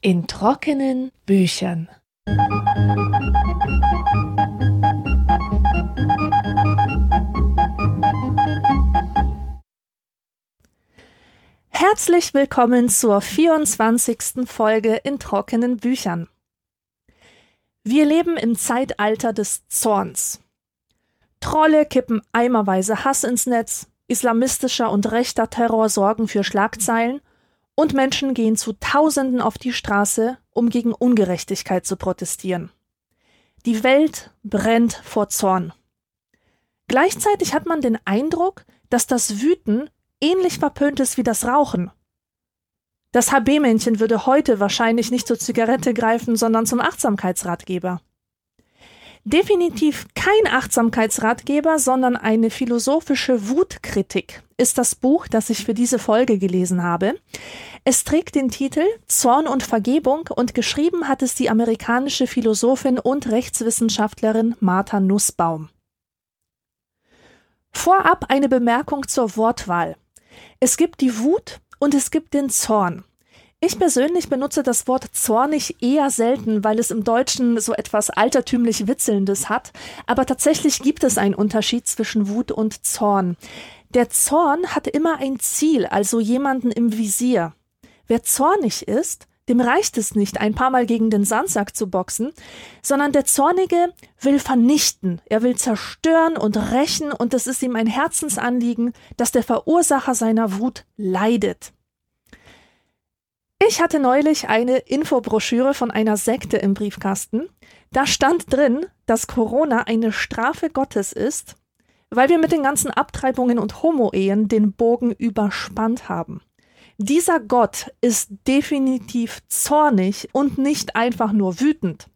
In trockenen Büchern. Herzlich willkommen zur 24. Folge in trockenen Büchern. Wir leben im Zeitalter des Zorns. Trolle kippen eimerweise Hass ins Netz, islamistischer und rechter Terror sorgen für Schlagzeilen und Menschen gehen zu Tausenden auf die Straße, um gegen Ungerechtigkeit zu protestieren. Die Welt brennt vor Zorn. Gleichzeitig hat man den Eindruck, dass das Wüten ähnlich verpönt ist wie das Rauchen. Das HB-Männchen würde heute wahrscheinlich nicht zur Zigarette greifen, sondern zum Achtsamkeitsratgeber. Definitiv kein Achtsamkeitsratgeber, sondern eine philosophische Wutkritik ist das Buch, das ich für diese Folge gelesen habe. Es trägt den Titel Zorn und Vergebung und geschrieben hat es die amerikanische Philosophin und Rechtswissenschaftlerin Martha Nussbaum. Vorab eine Bemerkung zur Wortwahl. Es gibt die Wut und es gibt den Zorn. Ich persönlich benutze das Wort zornig eher selten, weil es im Deutschen so etwas altertümlich Witzelndes hat, aber tatsächlich gibt es einen Unterschied zwischen Wut und Zorn. Der Zorn hat immer ein Ziel, also jemanden im Visier. Wer zornig ist, dem reicht es nicht, ein paar Mal gegen den Sandsack zu boxen, sondern der Zornige will vernichten, er will zerstören und rächen, und es ist ihm ein Herzensanliegen, dass der Verursacher seiner Wut leidet. Ich hatte neulich eine Infobroschüre von einer Sekte im Briefkasten. Da stand drin, dass Corona eine Strafe Gottes ist, weil wir mit den ganzen Abtreibungen und Homo-Ehen den Bogen überspannt haben. Dieser Gott ist definitiv zornig und nicht einfach nur wütend.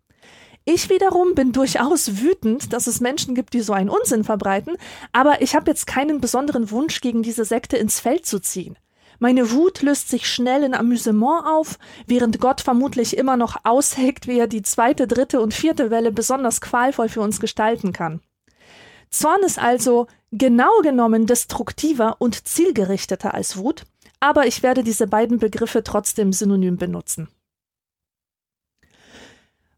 Ich wiederum bin durchaus wütend, dass es Menschen gibt, die so einen Unsinn verbreiten, aber ich habe jetzt keinen besonderen Wunsch, gegen diese Sekte ins Feld zu ziehen. Meine Wut löst sich schnell in Amüsement auf, während Gott vermutlich immer noch ausheckt, wie er die zweite, dritte und vierte Welle besonders qualvoll für uns gestalten kann. Zorn ist also genau genommen destruktiver und zielgerichteter als Wut, aber ich werde diese beiden Begriffe trotzdem synonym benutzen.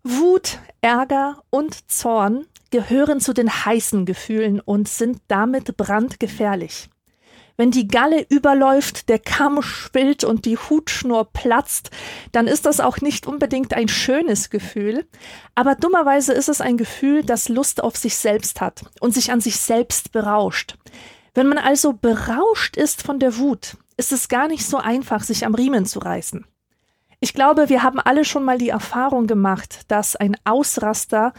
Wut, Ärger und Zorn gehören zu den heißen Gefühlen und sind damit brandgefährlich. Wenn die Galle überläuft, der Kamm schwillt und die Hutschnur platzt, dann ist das auch nicht unbedingt ein schönes Gefühl. Aber dummerweise ist es ein Gefühl, das Lust auf sich selbst hat und sich an sich selbst berauscht. Wenn man also berauscht ist von der Wut, ist es gar nicht so einfach, sich am Riemen zu reißen. Ich glaube, wir haben alle schon mal die Erfahrung gemacht, dass ein Ausraster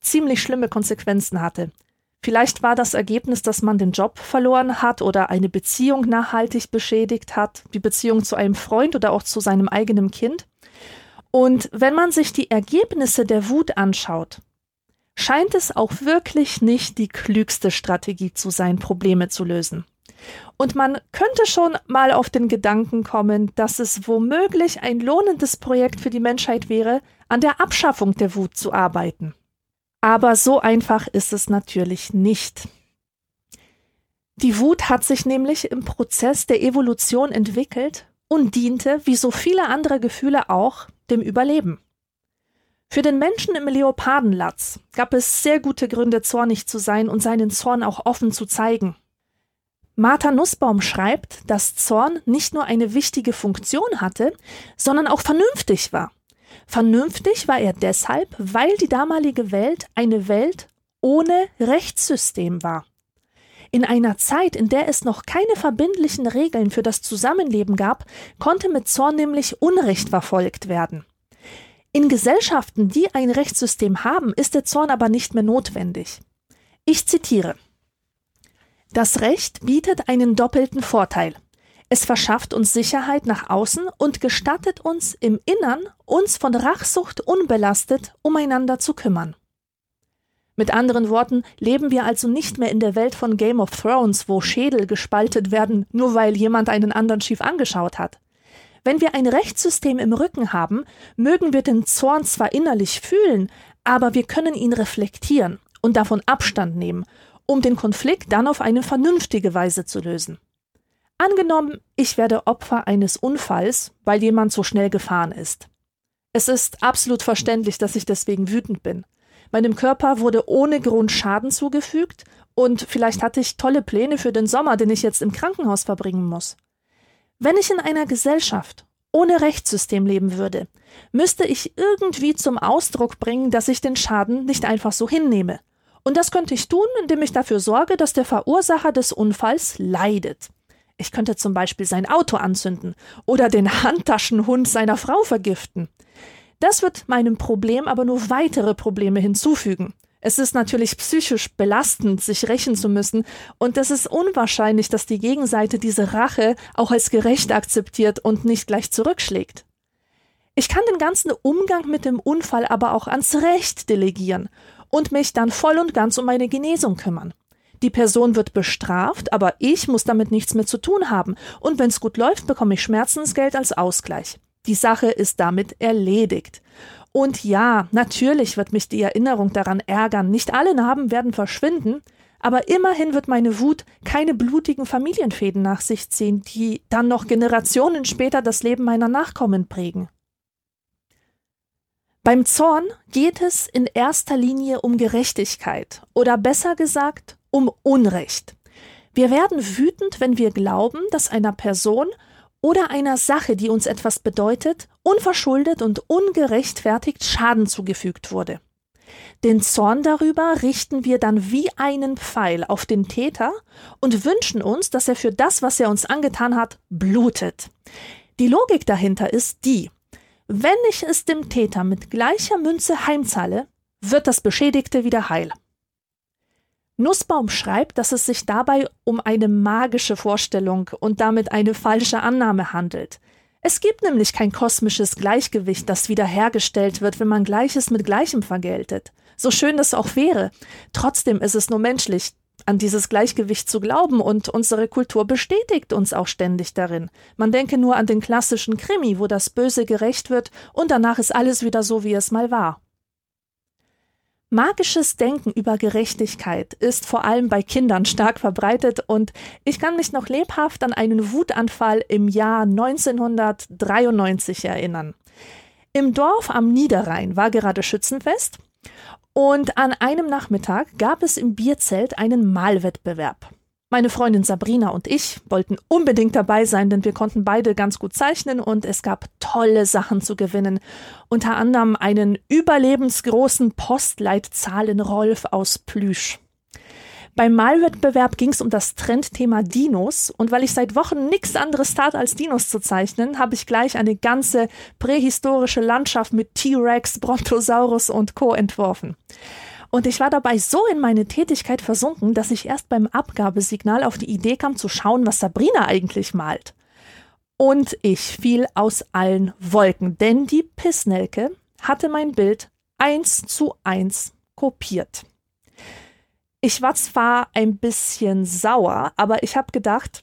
ziemlich schlimme Konsequenzen hatte. Vielleicht war das Ergebnis, dass man den Job verloren hat oder eine Beziehung nachhaltig beschädigt hat, die Beziehung zu einem Freund oder auch zu seinem eigenen Kind. Und wenn man sich die Ergebnisse der Wut anschaut, scheint es auch wirklich nicht die klügste Strategie zu sein, Probleme zu lösen. Und man könnte schon mal auf den Gedanken kommen, dass es womöglich ein lohnendes Projekt für die Menschheit wäre, an der Abschaffung der Wut zu arbeiten. Aber so einfach ist es natürlich nicht. Die Wut hat sich nämlich im Prozess der Evolution entwickelt und diente, wie so viele andere Gefühle auch, dem Überleben. Für den Menschen im Leopardenlatz gab es sehr gute Gründe, zornig zu sein und seinen Zorn auch offen zu zeigen. Martha Nussbaum schreibt, dass Zorn nicht nur eine wichtige Funktion hatte, sondern auch vernünftig war. Vernünftig war er deshalb, weil die damalige Welt eine Welt ohne Rechtssystem war. In einer Zeit, in der es noch keine verbindlichen Regeln für das Zusammenleben gab, konnte mit Zorn nämlich Unrecht verfolgt werden. In Gesellschaften, die ein Rechtssystem haben, ist der Zorn aber nicht mehr notwendig. Ich zitiere Das Recht bietet einen doppelten Vorteil. Es verschafft uns Sicherheit nach außen und gestattet uns im Innern, uns von Rachsucht unbelastet umeinander zu kümmern. Mit anderen Worten, leben wir also nicht mehr in der Welt von Game of Thrones, wo Schädel gespaltet werden, nur weil jemand einen anderen schief angeschaut hat. Wenn wir ein Rechtssystem im Rücken haben, mögen wir den Zorn zwar innerlich fühlen, aber wir können ihn reflektieren und davon Abstand nehmen um den Konflikt dann auf eine vernünftige Weise zu lösen. Angenommen, ich werde Opfer eines Unfalls, weil jemand so schnell gefahren ist. Es ist absolut verständlich, dass ich deswegen wütend bin. Meinem Körper wurde ohne Grund Schaden zugefügt und vielleicht hatte ich tolle Pläne für den Sommer, den ich jetzt im Krankenhaus verbringen muss. Wenn ich in einer Gesellschaft ohne Rechtssystem leben würde, müsste ich irgendwie zum Ausdruck bringen, dass ich den Schaden nicht einfach so hinnehme. Und das könnte ich tun, indem ich dafür sorge, dass der Verursacher des Unfalls leidet. Ich könnte zum Beispiel sein Auto anzünden oder den Handtaschenhund seiner Frau vergiften. Das wird meinem Problem aber nur weitere Probleme hinzufügen. Es ist natürlich psychisch belastend, sich rächen zu müssen, und es ist unwahrscheinlich, dass die Gegenseite diese Rache auch als gerecht akzeptiert und nicht gleich zurückschlägt. Ich kann den ganzen Umgang mit dem Unfall aber auch ans Recht delegieren und mich dann voll und ganz um meine Genesung kümmern. Die Person wird bestraft, aber ich muss damit nichts mehr zu tun haben. Und wenn es gut läuft, bekomme ich Schmerzensgeld als Ausgleich. Die Sache ist damit erledigt. Und ja, natürlich wird mich die Erinnerung daran ärgern. Nicht alle Narben werden verschwinden, aber immerhin wird meine Wut keine blutigen Familienfäden nach sich ziehen, die dann noch Generationen später das Leben meiner Nachkommen prägen. Beim Zorn geht es in erster Linie um Gerechtigkeit oder besser gesagt um Unrecht. Wir werden wütend, wenn wir glauben, dass einer Person oder einer Sache, die uns etwas bedeutet, unverschuldet und ungerechtfertigt Schaden zugefügt wurde. Den Zorn darüber richten wir dann wie einen Pfeil auf den Täter und wünschen uns, dass er für das, was er uns angetan hat, blutet. Die Logik dahinter ist die, wenn ich es dem Täter mit gleicher Münze heimzahle, wird das Beschädigte wieder heil. Nussbaum schreibt, dass es sich dabei um eine magische Vorstellung und damit eine falsche Annahme handelt. Es gibt nämlich kein kosmisches Gleichgewicht, das wiederhergestellt wird, wenn man Gleiches mit Gleichem vergeltet. So schön das auch wäre. Trotzdem ist es nur menschlich, an dieses Gleichgewicht zu glauben und unsere Kultur bestätigt uns auch ständig darin. Man denke nur an den klassischen Krimi, wo das Böse gerecht wird und danach ist alles wieder so, wie es mal war. Magisches Denken über Gerechtigkeit ist vor allem bei Kindern stark verbreitet und ich kann mich noch lebhaft an einen Wutanfall im Jahr 1993 erinnern. Im Dorf am Niederrhein war gerade Schützenfest und an einem Nachmittag gab es im Bierzelt einen Malwettbewerb. Meine Freundin Sabrina und ich wollten unbedingt dabei sein, denn wir konnten beide ganz gut zeichnen und es gab tolle Sachen zu gewinnen. Unter anderem einen überlebensgroßen Postleitzahlen-Rolf aus Plüsch. Beim Malwettbewerb ging es um das Trendthema Dinos und weil ich seit Wochen nichts anderes tat, als Dinos zu zeichnen, habe ich gleich eine ganze prähistorische Landschaft mit T-Rex, Brontosaurus und Co. entworfen. Und ich war dabei so in meine Tätigkeit versunken, dass ich erst beim Abgabesignal auf die Idee kam zu schauen, was Sabrina eigentlich malt. Und ich fiel aus allen Wolken, denn die Pissnelke hatte mein Bild eins zu eins kopiert. Ich war zwar ein bisschen sauer, aber ich habe gedacht,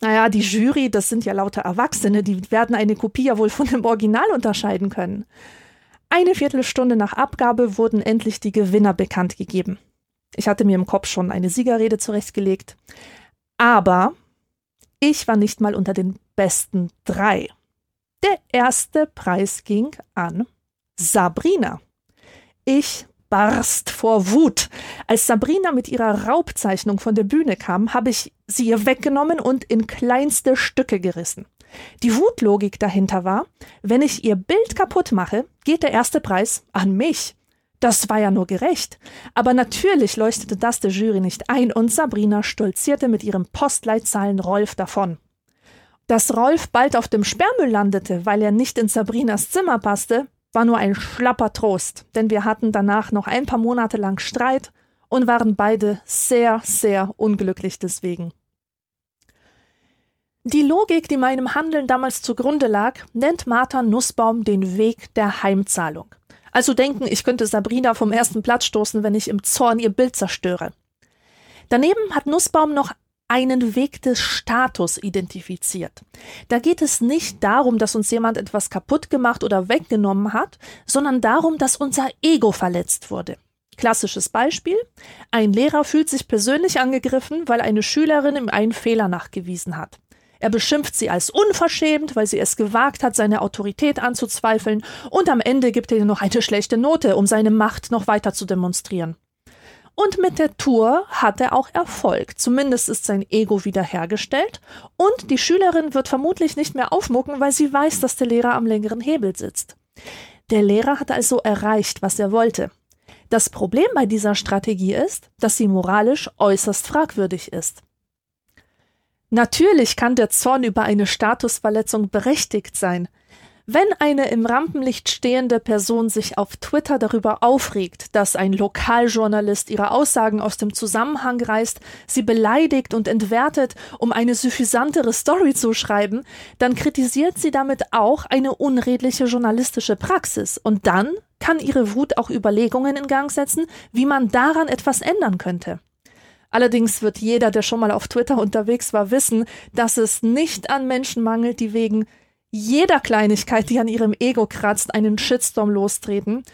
naja, die Jury, das sind ja lauter Erwachsene, die werden eine Kopie ja wohl von dem Original unterscheiden können. Eine Viertelstunde nach Abgabe wurden endlich die Gewinner bekannt gegeben. Ich hatte mir im Kopf schon eine Siegerrede zurechtgelegt. Aber ich war nicht mal unter den besten drei. Der erste Preis ging an Sabrina. Ich barst vor Wut. Als Sabrina mit ihrer Raubzeichnung von der Bühne kam, habe ich sie ihr weggenommen und in kleinste Stücke gerissen. Die Wutlogik dahinter war, wenn ich ihr Bild kaputt mache, geht der erste Preis an mich. Das war ja nur gerecht. Aber natürlich leuchtete das der Jury nicht ein und Sabrina stolzierte mit ihrem Postleitzahlen Rolf davon. Dass Rolf bald auf dem Sperrmüll landete, weil er nicht in Sabrinas Zimmer passte, war nur ein schlapper Trost, denn wir hatten danach noch ein paar Monate lang Streit und waren beide sehr, sehr unglücklich deswegen. Die Logik, die meinem Handeln damals zugrunde lag, nennt Martha Nussbaum den Weg der Heimzahlung. Also denken, ich könnte Sabrina vom ersten Platz stoßen, wenn ich im Zorn ihr Bild zerstöre. Daneben hat Nussbaum noch einen Weg des Status identifiziert. Da geht es nicht darum, dass uns jemand etwas kaputt gemacht oder weggenommen hat, sondern darum, dass unser Ego verletzt wurde. Klassisches Beispiel. Ein Lehrer fühlt sich persönlich angegriffen, weil eine Schülerin ihm einen Fehler nachgewiesen hat. Er beschimpft sie als unverschämt, weil sie es gewagt hat, seine Autorität anzuzweifeln, und am Ende gibt er ihr noch eine schlechte Note, um seine Macht noch weiter zu demonstrieren. Und mit der Tour hat er auch Erfolg. Zumindest ist sein Ego wiederhergestellt. Und die Schülerin wird vermutlich nicht mehr aufmucken, weil sie weiß, dass der Lehrer am längeren Hebel sitzt. Der Lehrer hat also erreicht, was er wollte. Das Problem bei dieser Strategie ist, dass sie moralisch äußerst fragwürdig ist. Natürlich kann der Zorn über eine Statusverletzung berechtigt sein, wenn eine im Rampenlicht stehende Person sich auf Twitter darüber aufregt, dass ein Lokaljournalist ihre Aussagen aus dem Zusammenhang reißt, sie beleidigt und entwertet, um eine suffisantere Story zu schreiben, dann kritisiert sie damit auch eine unredliche journalistische Praxis und dann kann ihre Wut auch Überlegungen in Gang setzen, wie man daran etwas ändern könnte. Allerdings wird jeder, der schon mal auf Twitter unterwegs war, wissen, dass es nicht an Menschen mangelt, die wegen jeder Kleinigkeit, die an ihrem Ego kratzt, einen Shitstorm lostreten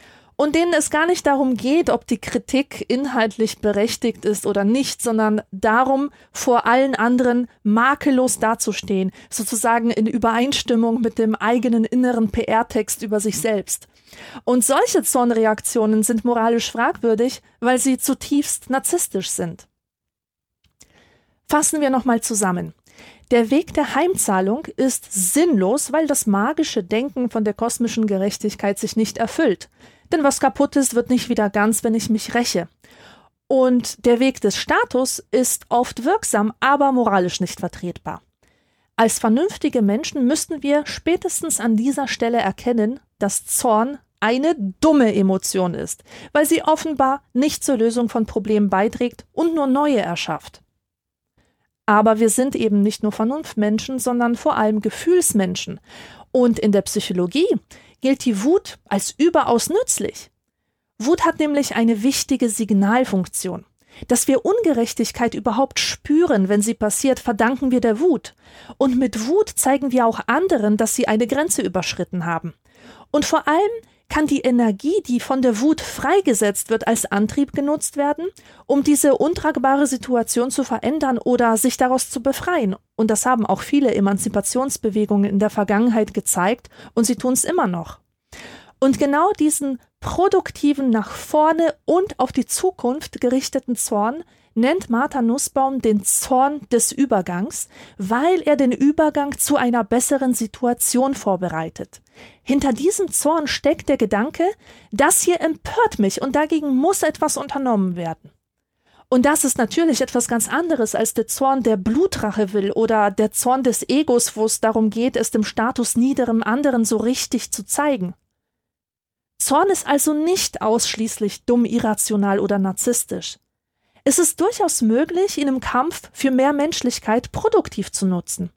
und denen es gar nicht darum geht, ob die Kritik inhaltlich berechtigt ist oder nicht, sondern darum, vor allen anderen makellos dazustehen, sozusagen in Übereinstimmung mit dem eigenen inneren PR-Text über sich selbst. Und solche Zornreaktionen sind moralisch fragwürdig, weil sie zutiefst narzisstisch sind. Fassen wir nochmal zusammen. Der Weg der Heimzahlung ist sinnlos, weil das magische Denken von der kosmischen Gerechtigkeit sich nicht erfüllt. Denn was kaputt ist, wird nicht wieder ganz, wenn ich mich räche. Und der Weg des Status ist oft wirksam, aber moralisch nicht vertretbar. Als vernünftige Menschen müssten wir spätestens an dieser Stelle erkennen, dass Zorn eine dumme Emotion ist, weil sie offenbar nicht zur Lösung von Problemen beiträgt und nur neue erschafft. Aber wir sind eben nicht nur Vernunftmenschen, sondern vor allem Gefühlsmenschen. Und in der Psychologie gilt die Wut als überaus nützlich. Wut hat nämlich eine wichtige Signalfunktion. Dass wir Ungerechtigkeit überhaupt spüren, wenn sie passiert, verdanken wir der Wut. Und mit Wut zeigen wir auch anderen, dass sie eine Grenze überschritten haben. Und vor allem kann die Energie, die von der Wut freigesetzt wird, als Antrieb genutzt werden, um diese untragbare Situation zu verändern oder sich daraus zu befreien. Und das haben auch viele Emanzipationsbewegungen in der Vergangenheit gezeigt und sie tun es immer noch. Und genau diesen produktiven, nach vorne und auf die Zukunft gerichteten Zorn nennt Martha Nussbaum den Zorn des Übergangs, weil er den Übergang zu einer besseren Situation vorbereitet. Hinter diesem Zorn steckt der Gedanke, das hier empört mich und dagegen muss etwas unternommen werden. Und das ist natürlich etwas ganz anderes als der Zorn, der Blutrache will oder der Zorn des Egos, wo es darum geht, es dem Status niederem anderen so richtig zu zeigen. Zorn ist also nicht ausschließlich dumm, irrational oder narzisstisch. Es ist durchaus möglich, ihn im Kampf für mehr Menschlichkeit produktiv zu nutzen.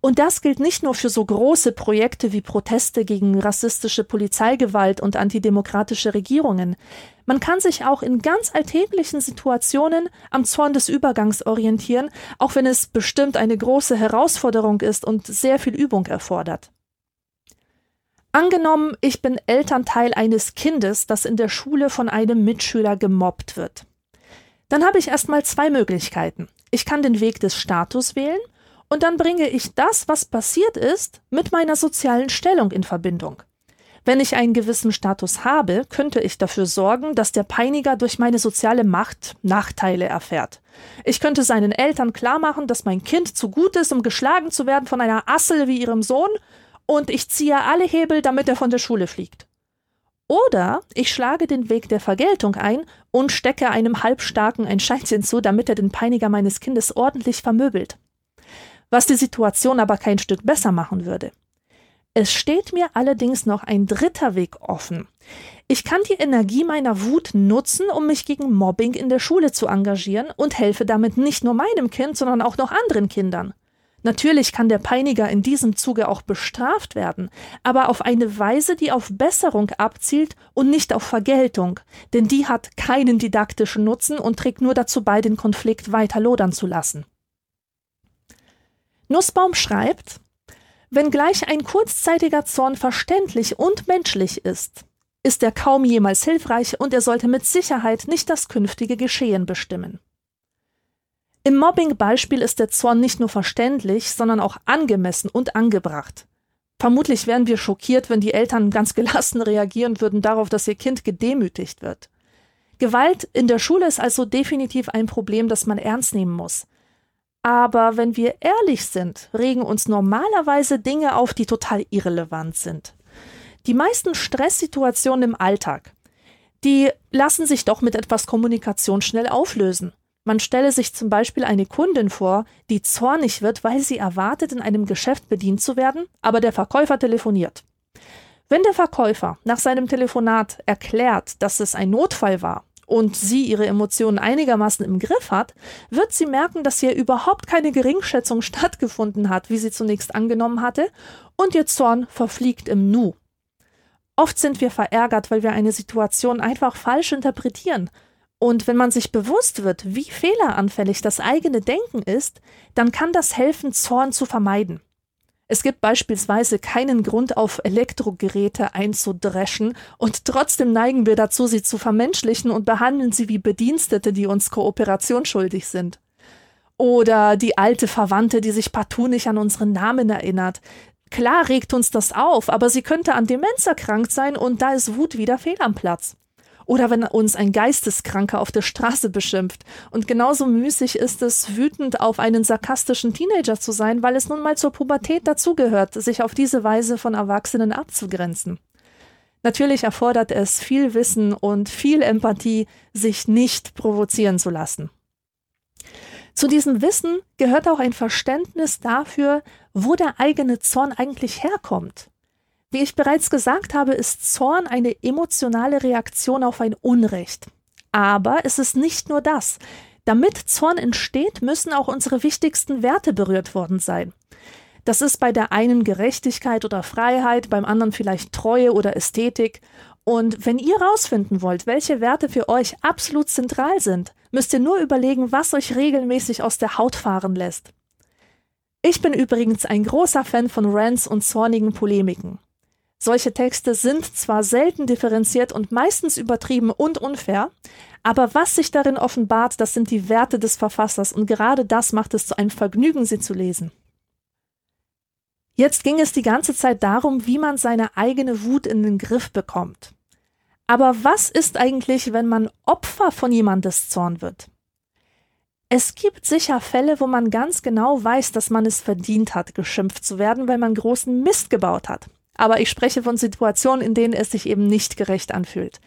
Und das gilt nicht nur für so große Projekte wie Proteste gegen rassistische Polizeigewalt und antidemokratische Regierungen. Man kann sich auch in ganz alltäglichen Situationen am Zorn des Übergangs orientieren, auch wenn es bestimmt eine große Herausforderung ist und sehr viel Übung erfordert. Angenommen, ich bin Elternteil eines Kindes, das in der Schule von einem Mitschüler gemobbt wird. Dann habe ich erstmal zwei Möglichkeiten. Ich kann den Weg des Status wählen und dann bringe ich das, was passiert ist, mit meiner sozialen Stellung in Verbindung. Wenn ich einen gewissen Status habe, könnte ich dafür sorgen, dass der Peiniger durch meine soziale Macht Nachteile erfährt. Ich könnte seinen Eltern klarmachen, dass mein Kind zu gut ist, um geschlagen zu werden von einer Assel wie ihrem Sohn und ich ziehe alle Hebel, damit er von der Schule fliegt. Oder ich schlage den Weg der Vergeltung ein und stecke einem Halbstarken ein Scheinchen zu, damit er den Peiniger meines Kindes ordentlich vermöbelt. Was die Situation aber kein Stück besser machen würde. Es steht mir allerdings noch ein dritter Weg offen. Ich kann die Energie meiner Wut nutzen, um mich gegen Mobbing in der Schule zu engagieren und helfe damit nicht nur meinem Kind, sondern auch noch anderen Kindern. Natürlich kann der Peiniger in diesem Zuge auch bestraft werden, aber auf eine Weise, die auf Besserung abzielt und nicht auf Vergeltung, denn die hat keinen didaktischen Nutzen und trägt nur dazu bei, den Konflikt weiter lodern zu lassen. Nussbaum schreibt, Wenngleich ein kurzzeitiger Zorn verständlich und menschlich ist, ist er kaum jemals hilfreich und er sollte mit Sicherheit nicht das künftige Geschehen bestimmen. Im Mobbing-Beispiel ist der Zorn nicht nur verständlich, sondern auch angemessen und angebracht. Vermutlich wären wir schockiert, wenn die Eltern ganz gelassen reagieren würden darauf, dass ihr Kind gedemütigt wird. Gewalt in der Schule ist also definitiv ein Problem, das man ernst nehmen muss. Aber wenn wir ehrlich sind, regen uns normalerweise Dinge auf, die total irrelevant sind. Die meisten Stresssituationen im Alltag, die lassen sich doch mit etwas Kommunikation schnell auflösen. Man stelle sich zum Beispiel eine Kundin vor, die zornig wird, weil sie erwartet, in einem Geschäft bedient zu werden, aber der Verkäufer telefoniert. Wenn der Verkäufer nach seinem Telefonat erklärt, dass es ein Notfall war und sie ihre Emotionen einigermaßen im Griff hat, wird sie merken, dass hier überhaupt keine Geringschätzung stattgefunden hat, wie sie zunächst angenommen hatte, und ihr Zorn verfliegt im Nu. Oft sind wir verärgert, weil wir eine Situation einfach falsch interpretieren. Und wenn man sich bewusst wird, wie fehleranfällig das eigene Denken ist, dann kann das helfen, Zorn zu vermeiden. Es gibt beispielsweise keinen Grund, auf Elektrogeräte einzudreschen, und trotzdem neigen wir dazu, sie zu vermenschlichen und behandeln sie wie Bedienstete, die uns Kooperation schuldig sind. Oder die alte Verwandte, die sich partout nicht an unseren Namen erinnert. Klar regt uns das auf, aber sie könnte an Demenz erkrankt sein und da ist Wut wieder fehl am Platz. Oder wenn uns ein Geisteskranker auf der Straße beschimpft. Und genauso müßig ist es, wütend auf einen sarkastischen Teenager zu sein, weil es nun mal zur Pubertät dazugehört, sich auf diese Weise von Erwachsenen abzugrenzen. Natürlich erfordert es viel Wissen und viel Empathie, sich nicht provozieren zu lassen. Zu diesem Wissen gehört auch ein Verständnis dafür, wo der eigene Zorn eigentlich herkommt. Wie ich bereits gesagt habe, ist Zorn eine emotionale Reaktion auf ein Unrecht. Aber es ist nicht nur das. Damit Zorn entsteht, müssen auch unsere wichtigsten Werte berührt worden sein. Das ist bei der einen Gerechtigkeit oder Freiheit, beim anderen vielleicht Treue oder Ästhetik. Und wenn ihr rausfinden wollt, welche Werte für euch absolut zentral sind, müsst ihr nur überlegen, was euch regelmäßig aus der Haut fahren lässt. Ich bin übrigens ein großer Fan von Rants und zornigen Polemiken. Solche Texte sind zwar selten differenziert und meistens übertrieben und unfair, aber was sich darin offenbart, das sind die Werte des Verfassers und gerade das macht es zu einem Vergnügen, sie zu lesen. Jetzt ging es die ganze Zeit darum, wie man seine eigene Wut in den Griff bekommt. Aber was ist eigentlich, wenn man Opfer von jemandes Zorn wird? Es gibt sicher Fälle, wo man ganz genau weiß, dass man es verdient hat, geschimpft zu werden, weil man großen Mist gebaut hat. Aber ich spreche von Situationen, in denen es sich eben nicht gerecht anfühlt.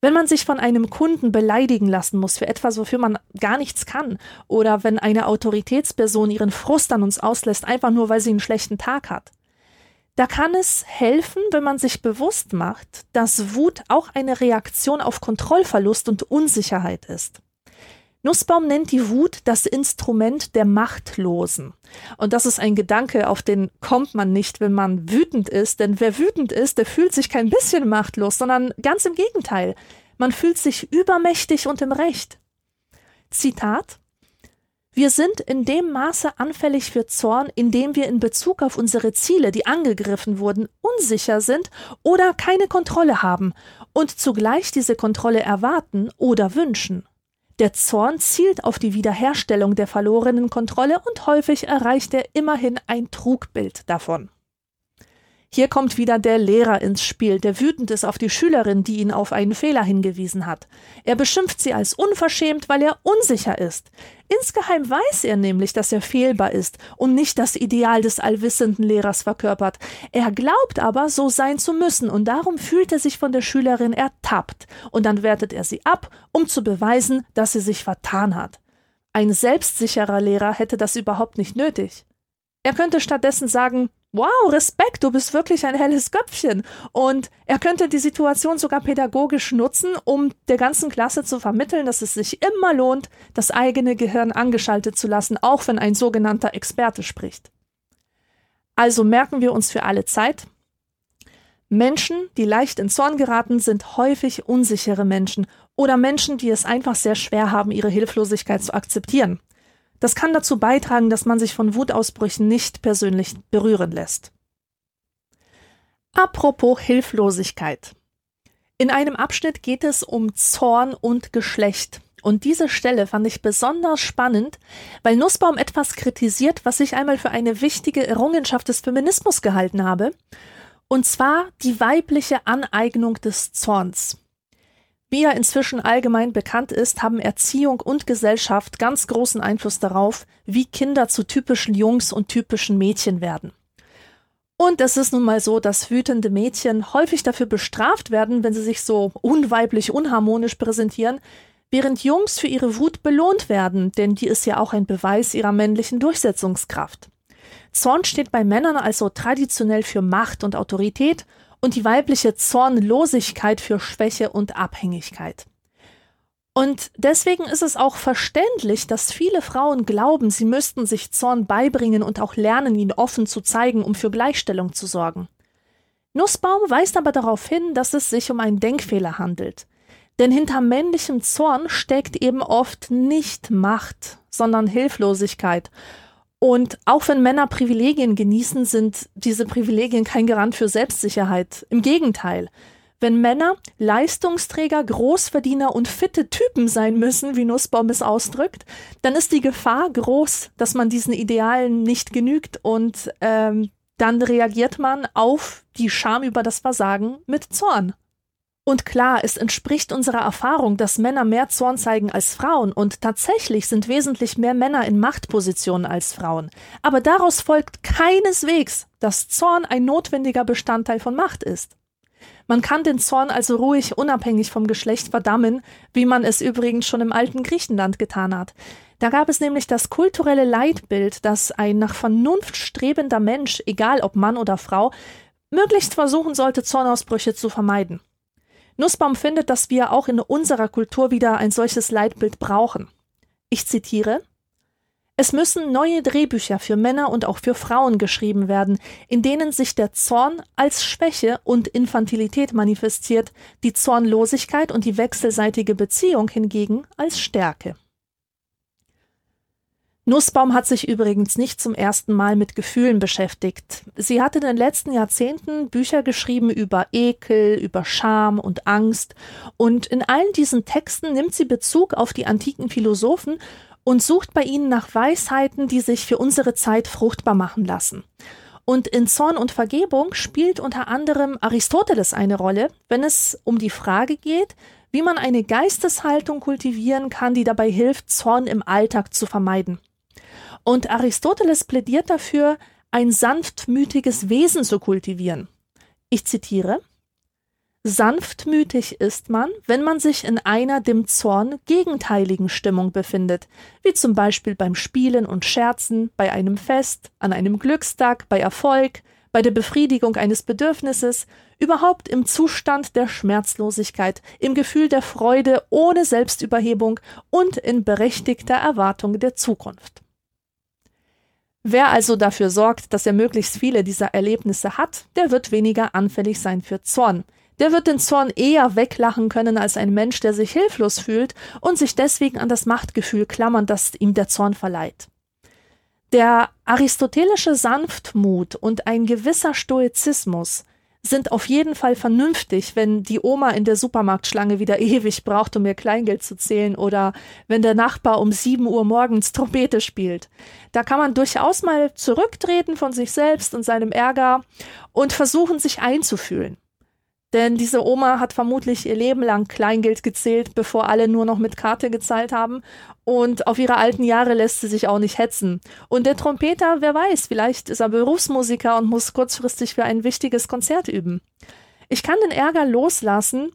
Wenn man sich von einem Kunden beleidigen lassen muss für etwas, wofür man gar nichts kann, oder wenn eine Autoritätsperson ihren Frust an uns auslässt, einfach nur weil sie einen schlechten Tag hat, da kann es helfen, wenn man sich bewusst macht, dass Wut auch eine Reaktion auf Kontrollverlust und Unsicherheit ist. Nussbaum nennt die Wut das Instrument der Machtlosen. Und das ist ein Gedanke, auf den kommt man nicht, wenn man wütend ist. Denn wer wütend ist, der fühlt sich kein bisschen machtlos, sondern ganz im Gegenteil. Man fühlt sich übermächtig und im Recht. Zitat wir sind in dem Maße anfällig für Zorn, indem wir in Bezug auf unsere Ziele, die angegriffen wurden, unsicher sind oder keine Kontrolle haben und zugleich diese Kontrolle erwarten oder wünschen. Der Zorn zielt auf die Wiederherstellung der verlorenen Kontrolle und häufig erreicht er immerhin ein Trugbild davon. Hier kommt wieder der Lehrer ins Spiel, der wütend ist auf die Schülerin, die ihn auf einen Fehler hingewiesen hat. Er beschimpft sie als unverschämt, weil er unsicher ist. Insgeheim weiß er nämlich, dass er fehlbar ist und nicht das Ideal des allwissenden Lehrers verkörpert. Er glaubt aber, so sein zu müssen, und darum fühlt er sich von der Schülerin ertappt, und dann wertet er sie ab, um zu beweisen, dass sie sich vertan hat. Ein selbstsicherer Lehrer hätte das überhaupt nicht nötig. Er könnte stattdessen sagen, wow, Respekt, du bist wirklich ein helles Köpfchen. Und er könnte die Situation sogar pädagogisch nutzen, um der ganzen Klasse zu vermitteln, dass es sich immer lohnt, das eigene Gehirn angeschaltet zu lassen, auch wenn ein sogenannter Experte spricht. Also merken wir uns für alle Zeit, Menschen, die leicht in Zorn geraten, sind häufig unsichere Menschen oder Menschen, die es einfach sehr schwer haben, ihre Hilflosigkeit zu akzeptieren. Das kann dazu beitragen, dass man sich von Wutausbrüchen nicht persönlich berühren lässt. Apropos Hilflosigkeit. In einem Abschnitt geht es um Zorn und Geschlecht. Und diese Stelle fand ich besonders spannend, weil Nussbaum etwas kritisiert, was ich einmal für eine wichtige Errungenschaft des Feminismus gehalten habe, und zwar die weibliche Aneignung des Zorns. Wie ja inzwischen allgemein bekannt ist, haben Erziehung und Gesellschaft ganz großen Einfluss darauf, wie Kinder zu typischen Jungs und typischen Mädchen werden. Und es ist nun mal so, dass wütende Mädchen häufig dafür bestraft werden, wenn sie sich so unweiblich unharmonisch präsentieren, während Jungs für ihre Wut belohnt werden, denn die ist ja auch ein Beweis ihrer männlichen Durchsetzungskraft. Zorn steht bei Männern also traditionell für Macht und Autorität und die weibliche Zornlosigkeit für Schwäche und Abhängigkeit. Und deswegen ist es auch verständlich, dass viele Frauen glauben, sie müssten sich Zorn beibringen und auch lernen, ihn offen zu zeigen, um für Gleichstellung zu sorgen. Nussbaum weist aber darauf hin, dass es sich um einen Denkfehler handelt. Denn hinter männlichem Zorn steckt eben oft nicht Macht, sondern Hilflosigkeit. Und auch wenn Männer Privilegien genießen, sind diese Privilegien kein Garant für Selbstsicherheit. Im Gegenteil. Wenn Männer Leistungsträger, Großverdiener und fitte Typen sein müssen, wie Nussbaum es ausdrückt, dann ist die Gefahr groß, dass man diesen Idealen nicht genügt und ähm, dann reagiert man auf die Scham über das Versagen mit Zorn. Und klar, es entspricht unserer Erfahrung, dass Männer mehr Zorn zeigen als Frauen, und tatsächlich sind wesentlich mehr Männer in Machtpositionen als Frauen. Aber daraus folgt keineswegs, dass Zorn ein notwendiger Bestandteil von Macht ist. Man kann den Zorn also ruhig unabhängig vom Geschlecht verdammen, wie man es übrigens schon im alten Griechenland getan hat. Da gab es nämlich das kulturelle Leitbild, dass ein nach Vernunft strebender Mensch, egal ob Mann oder Frau, möglichst versuchen sollte, Zornausbrüche zu vermeiden. Nussbaum findet, dass wir auch in unserer Kultur wieder ein solches Leitbild brauchen. Ich zitiere Es müssen neue Drehbücher für Männer und auch für Frauen geschrieben werden, in denen sich der Zorn als Schwäche und Infantilität manifestiert, die Zornlosigkeit und die wechselseitige Beziehung hingegen als Stärke. Nussbaum hat sich übrigens nicht zum ersten Mal mit Gefühlen beschäftigt. Sie hat in den letzten Jahrzehnten Bücher geschrieben über Ekel, über Scham und Angst, und in allen diesen Texten nimmt sie Bezug auf die antiken Philosophen und sucht bei ihnen nach Weisheiten, die sich für unsere Zeit fruchtbar machen lassen. Und in Zorn und Vergebung spielt unter anderem Aristoteles eine Rolle, wenn es um die Frage geht, wie man eine Geisteshaltung kultivieren kann, die dabei hilft, Zorn im Alltag zu vermeiden. Und Aristoteles plädiert dafür, ein sanftmütiges Wesen zu kultivieren. Ich zitiere Sanftmütig ist man, wenn man sich in einer dem Zorn gegenteiligen Stimmung befindet, wie zum Beispiel beim Spielen und Scherzen, bei einem Fest, an einem Glückstag, bei Erfolg, bei der Befriedigung eines Bedürfnisses, überhaupt im Zustand der Schmerzlosigkeit, im Gefühl der Freude ohne Selbstüberhebung und in berechtigter Erwartung der Zukunft. Wer also dafür sorgt, dass er möglichst viele dieser Erlebnisse hat, der wird weniger anfällig sein für Zorn. Der wird den Zorn eher weglachen können als ein Mensch, der sich hilflos fühlt und sich deswegen an das Machtgefühl klammern, das ihm der Zorn verleiht. Der aristotelische Sanftmut und ein gewisser Stoizismus sind auf jeden Fall vernünftig, wenn die Oma in der Supermarktschlange wieder ewig braucht, um ihr Kleingeld zu zählen oder wenn der Nachbar um sieben Uhr morgens Trompete spielt. Da kann man durchaus mal zurücktreten von sich selbst und seinem Ärger und versuchen, sich einzufühlen. Denn diese Oma hat vermutlich ihr Leben lang Kleingeld gezählt, bevor alle nur noch mit Karte gezahlt haben. Und auf ihre alten Jahre lässt sie sich auch nicht hetzen. Und der Trompeter, wer weiß, vielleicht ist er Berufsmusiker und muss kurzfristig für ein wichtiges Konzert üben. Ich kann den Ärger loslassen,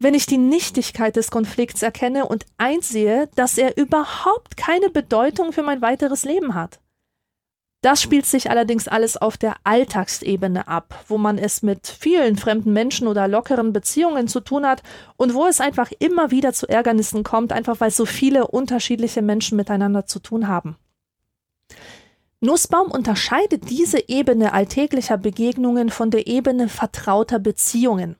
wenn ich die Nichtigkeit des Konflikts erkenne und einsehe, dass er überhaupt keine Bedeutung für mein weiteres Leben hat. Das spielt sich allerdings alles auf der Alltagsebene ab, wo man es mit vielen fremden Menschen oder lockeren Beziehungen zu tun hat und wo es einfach immer wieder zu Ärgernissen kommt, einfach weil so viele unterschiedliche Menschen miteinander zu tun haben. Nussbaum unterscheidet diese Ebene alltäglicher Begegnungen von der Ebene vertrauter Beziehungen.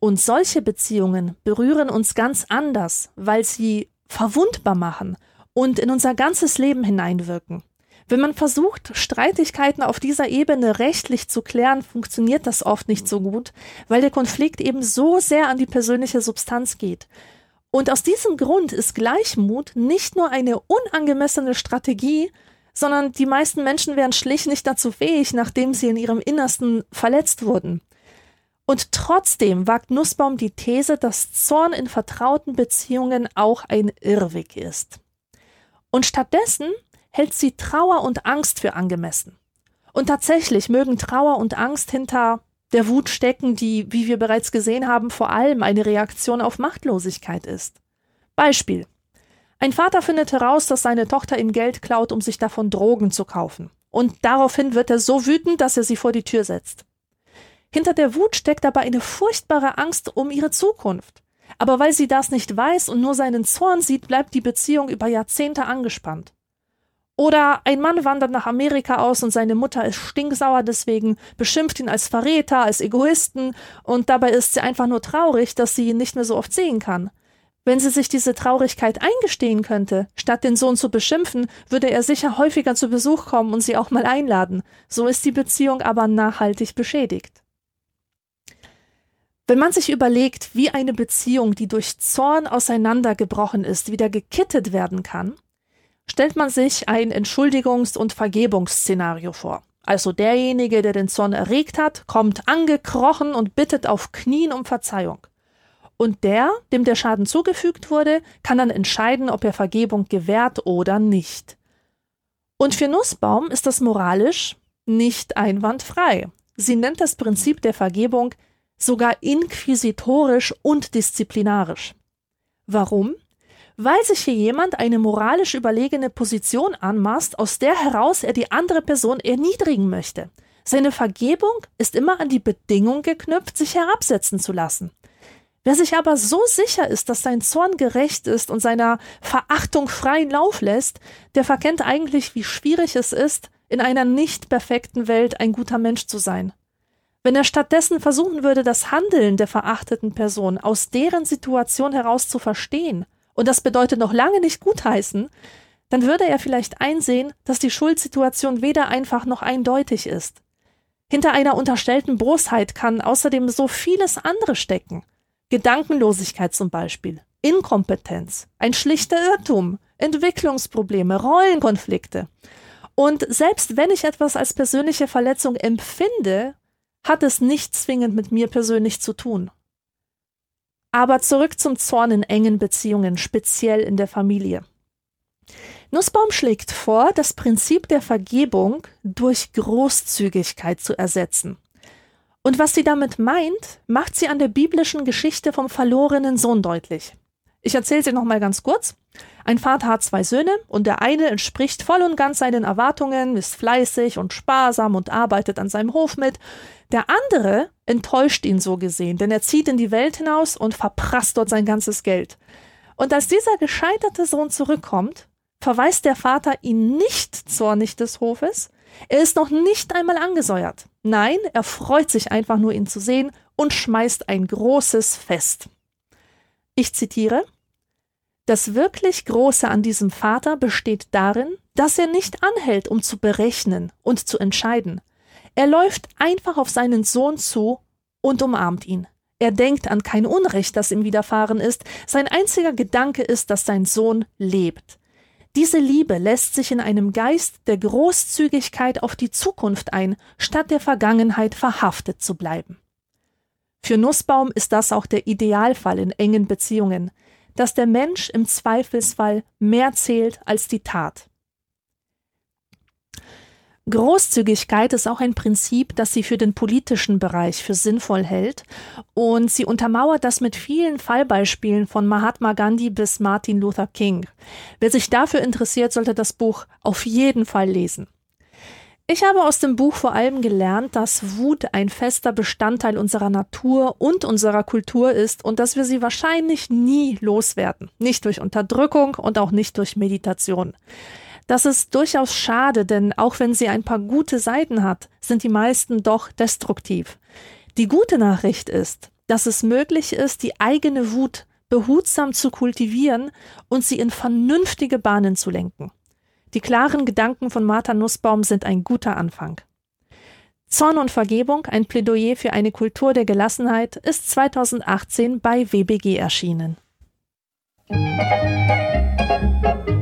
Und solche Beziehungen berühren uns ganz anders, weil sie verwundbar machen und in unser ganzes Leben hineinwirken. Wenn man versucht, Streitigkeiten auf dieser Ebene rechtlich zu klären, funktioniert das oft nicht so gut, weil der Konflikt eben so sehr an die persönliche Substanz geht. Und aus diesem Grund ist Gleichmut nicht nur eine unangemessene Strategie, sondern die meisten Menschen wären schlicht nicht dazu fähig, nachdem sie in ihrem Innersten verletzt wurden. Und trotzdem wagt Nussbaum die These, dass Zorn in vertrauten Beziehungen auch ein Irrweg ist. Und stattdessen hält sie Trauer und Angst für angemessen. Und tatsächlich mögen Trauer und Angst hinter der Wut stecken, die, wie wir bereits gesehen haben, vor allem eine Reaktion auf Machtlosigkeit ist. Beispiel. Ein Vater findet heraus, dass seine Tochter ihm Geld klaut, um sich davon Drogen zu kaufen. Und daraufhin wird er so wütend, dass er sie vor die Tür setzt. Hinter der Wut steckt aber eine furchtbare Angst um ihre Zukunft. Aber weil sie das nicht weiß und nur seinen Zorn sieht, bleibt die Beziehung über Jahrzehnte angespannt. Oder ein Mann wandert nach Amerika aus und seine Mutter ist stinksauer deswegen, beschimpft ihn als Verräter, als Egoisten und dabei ist sie einfach nur traurig, dass sie ihn nicht mehr so oft sehen kann. Wenn sie sich diese Traurigkeit eingestehen könnte, statt den Sohn zu beschimpfen, würde er sicher häufiger zu Besuch kommen und sie auch mal einladen. So ist die Beziehung aber nachhaltig beschädigt. Wenn man sich überlegt, wie eine Beziehung, die durch Zorn auseinandergebrochen ist, wieder gekittet werden kann, stellt man sich ein Entschuldigungs- und Vergebungsszenario vor. Also derjenige, der den Zorn erregt hat, kommt angekrochen und bittet auf Knien um Verzeihung. Und der, dem der Schaden zugefügt wurde, kann dann entscheiden, ob er Vergebung gewährt oder nicht. Und für Nussbaum ist das moralisch nicht einwandfrei. Sie nennt das Prinzip der Vergebung sogar inquisitorisch und disziplinarisch. Warum? Weil sich hier jemand eine moralisch überlegene Position anmaßt, aus der heraus er die andere Person erniedrigen möchte. Seine Vergebung ist immer an die Bedingung geknüpft, sich herabsetzen zu lassen. Wer sich aber so sicher ist, dass sein Zorn gerecht ist und seiner Verachtung freien Lauf lässt, der verkennt eigentlich, wie schwierig es ist, in einer nicht perfekten Welt ein guter Mensch zu sein. Wenn er stattdessen versuchen würde, das Handeln der verachteten Person aus deren Situation heraus zu verstehen und das bedeutet noch lange nicht gutheißen, dann würde er vielleicht einsehen, dass die Schuldsituation weder einfach noch eindeutig ist. Hinter einer unterstellten Bosheit kann außerdem so vieles andere stecken. Gedankenlosigkeit zum Beispiel, Inkompetenz, ein schlichter Irrtum, Entwicklungsprobleme, Rollenkonflikte. Und selbst wenn ich etwas als persönliche Verletzung empfinde, hat es nicht zwingend mit mir persönlich zu tun. Aber zurück zum Zorn in engen Beziehungen, speziell in der Familie. Nussbaum schlägt vor, das Prinzip der Vergebung durch Großzügigkeit zu ersetzen. Und was sie damit meint, macht sie an der biblischen Geschichte vom verlorenen Sohn deutlich. Ich erzähle sie nochmal ganz kurz. Ein Vater hat zwei Söhne und der eine entspricht voll und ganz seinen Erwartungen, ist fleißig und sparsam und arbeitet an seinem Hof mit. Der andere enttäuscht ihn so gesehen, denn er zieht in die Welt hinaus und verprasst dort sein ganzes Geld. Und als dieser gescheiterte Sohn zurückkommt, verweist der Vater ihn nicht zornig des Hofes, er ist noch nicht einmal angesäuert. Nein, er freut sich einfach nur, ihn zu sehen und schmeißt ein großes Fest. Ich zitiere Das wirklich Große an diesem Vater besteht darin, dass er nicht anhält, um zu berechnen und zu entscheiden, er läuft einfach auf seinen Sohn zu und umarmt ihn. Er denkt an kein Unrecht, das ihm widerfahren ist. Sein einziger Gedanke ist, dass sein Sohn lebt. Diese Liebe lässt sich in einem Geist der Großzügigkeit auf die Zukunft ein, statt der Vergangenheit verhaftet zu bleiben. Für Nussbaum ist das auch der Idealfall in engen Beziehungen, dass der Mensch im Zweifelsfall mehr zählt als die Tat. Großzügigkeit ist auch ein Prinzip, das sie für den politischen Bereich für sinnvoll hält und sie untermauert das mit vielen Fallbeispielen von Mahatma Gandhi bis Martin Luther King. Wer sich dafür interessiert, sollte das Buch auf jeden Fall lesen. Ich habe aus dem Buch vor allem gelernt, dass Wut ein fester Bestandteil unserer Natur und unserer Kultur ist und dass wir sie wahrscheinlich nie loswerden. Nicht durch Unterdrückung und auch nicht durch Meditation. Das ist durchaus schade, denn auch wenn sie ein paar gute Seiten hat, sind die meisten doch destruktiv. Die gute Nachricht ist, dass es möglich ist, die eigene Wut behutsam zu kultivieren und sie in vernünftige Bahnen zu lenken. Die klaren Gedanken von Martha Nussbaum sind ein guter Anfang. Zorn und Vergebung, ein Plädoyer für eine Kultur der Gelassenheit, ist 2018 bei WBG erschienen. Musik